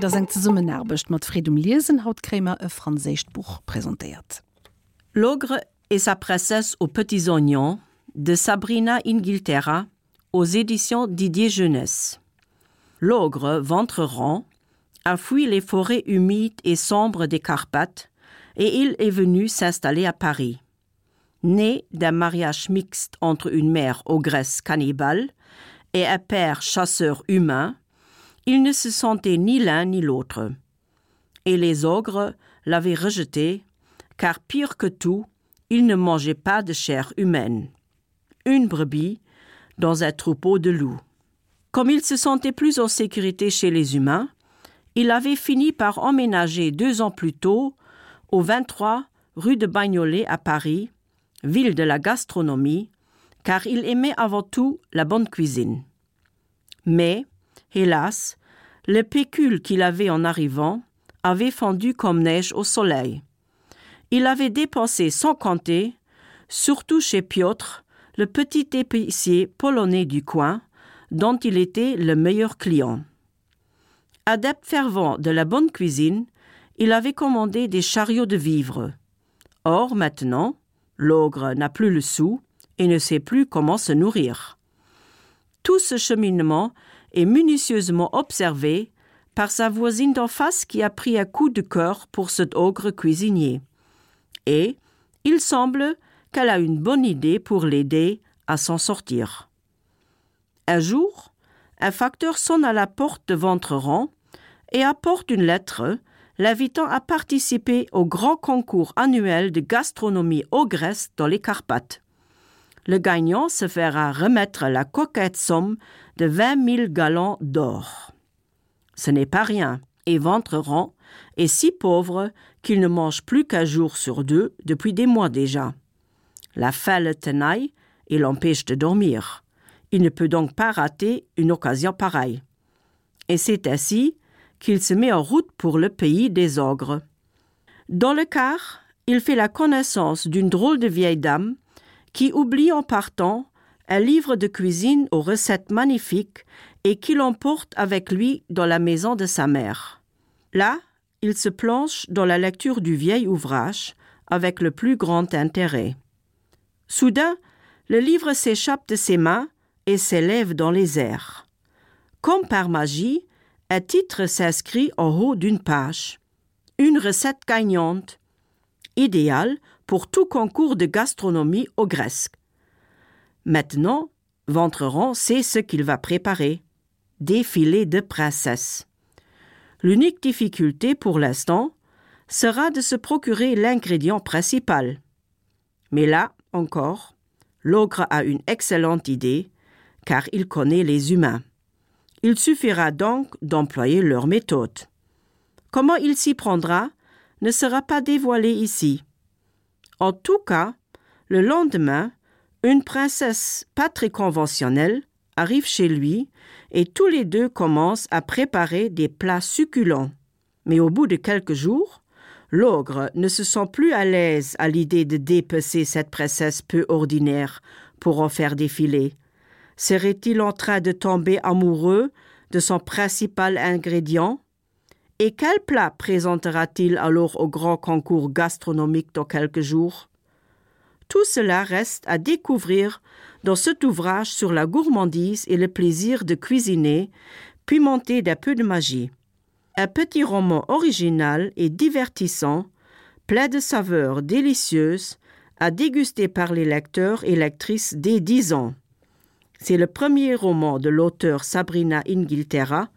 Dat seng ze Summen erbecht mat Fredum Liesen Hautkrämer e Fraéischtbuch präsentiert. Logre et sa princesse aux petits oignons de Sabrina Ingilterra aux éditions Didier Jeunesse. L'ogre ventre rond a fui les forêts humides et sombres des Carpates et il est venu s'installer à Paris. Né d'un mariage mixte entre une mère ogresse cannibale et un père chasseur humain, il ne se sentait ni l'un ni l'autre. Et les ogres l'avaient rejeté, car pire que tout, il ne mangeait pas de chair humaine. Une brebis dans un troupeau de loups. Comme il se sentait plus en sécurité chez les humains, il avait fini par emménager deux ans plus tôt au 23 rue de Bagnolet à Paris, ville de la gastronomie, car il aimait avant tout la bonne cuisine. Mais, hélas, le pécule qu'il avait en arrivant avait fendu comme neige au soleil. Il avait dépensé sans compter, surtout chez Piotr, le petit épicier polonais du coin, dont il était le meilleur client. Adepte fervent de la bonne cuisine, il avait commandé des chariots de vivres. Or maintenant, l'ogre n'a plus le sou et ne sait plus comment se nourrir. Tout ce cheminement est minutieusement observé par sa voisine d'en face qui a pris un coup de cœur pour cet ogre cuisinier. Et il semble qu'elle a une bonne idée pour l'aider à s'en sortir. Un jour, un facteur sonne à la porte de Ventreran et apporte une lettre l'invitant à participer au grand concours annuel de gastronomie ogresse dans les Carpates. Le gagnant se fera remettre la coquette somme de vingt mille gallons d'or. Ce n'est pas rien, et Ventreran est si pauvre qu'il ne mange plus qu'un jour sur deux depuis des mois déjà. La faim le tenaille et l'empêche de dormir. Il ne peut donc pas rater une occasion pareille. Et c'est ainsi qu'il se met en route pour le pays des ogres. Dans le car, il fait la connaissance d'une drôle de vieille dame qui oublie en partant un livre de cuisine aux recettes magnifiques et qui l'emporte avec lui dans la maison de sa mère. Là, il se planche dans la lecture du vieil ouvrage avec le plus grand intérêt. Soudain, le livre s'échappe de ses mains et s'élève dans les airs. Comme par magie, un titre s'inscrit en haut d'une page. Une recette gagnante, idéale pour tout concours de gastronomie au Grèce. Maintenant, Ventreron sait ce qu'il va préparer. Défilé de princesse. L'unique difficulté pour l'instant sera de se procurer l'ingrédient principal. Mais là encore, l'ogre a une excellente idée, car il connaît les humains. Il suffira donc d'employer leur méthode. Comment il s'y prendra ne sera pas dévoilé ici. En tout cas, le lendemain, une princesse pas très conventionnelle arrive chez lui et tous les deux commencent à préparer des plats succulents. Mais au bout de quelques jours, l'ogre ne se sent plus à l'aise à l'idée de dépecer cette princesse peu ordinaire pour en faire défiler serait-il en train de tomber amoureux de son principal ingrédient? Et quel plat présentera-t-il alors au grand concours gastronomique dans quelques jours? Tout cela reste à découvrir dans cet ouvrage sur la gourmandise et le plaisir de cuisiner puis monter d'un peu de magie. Un petit roman original et divertissant plein de saveurs délicieuses à déguster par les lecteurs et lectrices dès dix ans. C'est le premier roman de l'auteur Sabrina Ingilterra,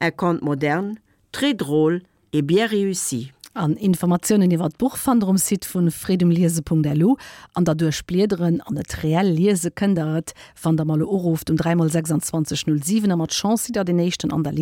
un conte moderne, très drôle et bien réussi. An Informationen iwwer d Buchfanderung si vun fredomliese.delu an der durchspliederen an et reell Liese këndert van der Malle Oruft um 3 2607 mat Chance der den nächten an der Liese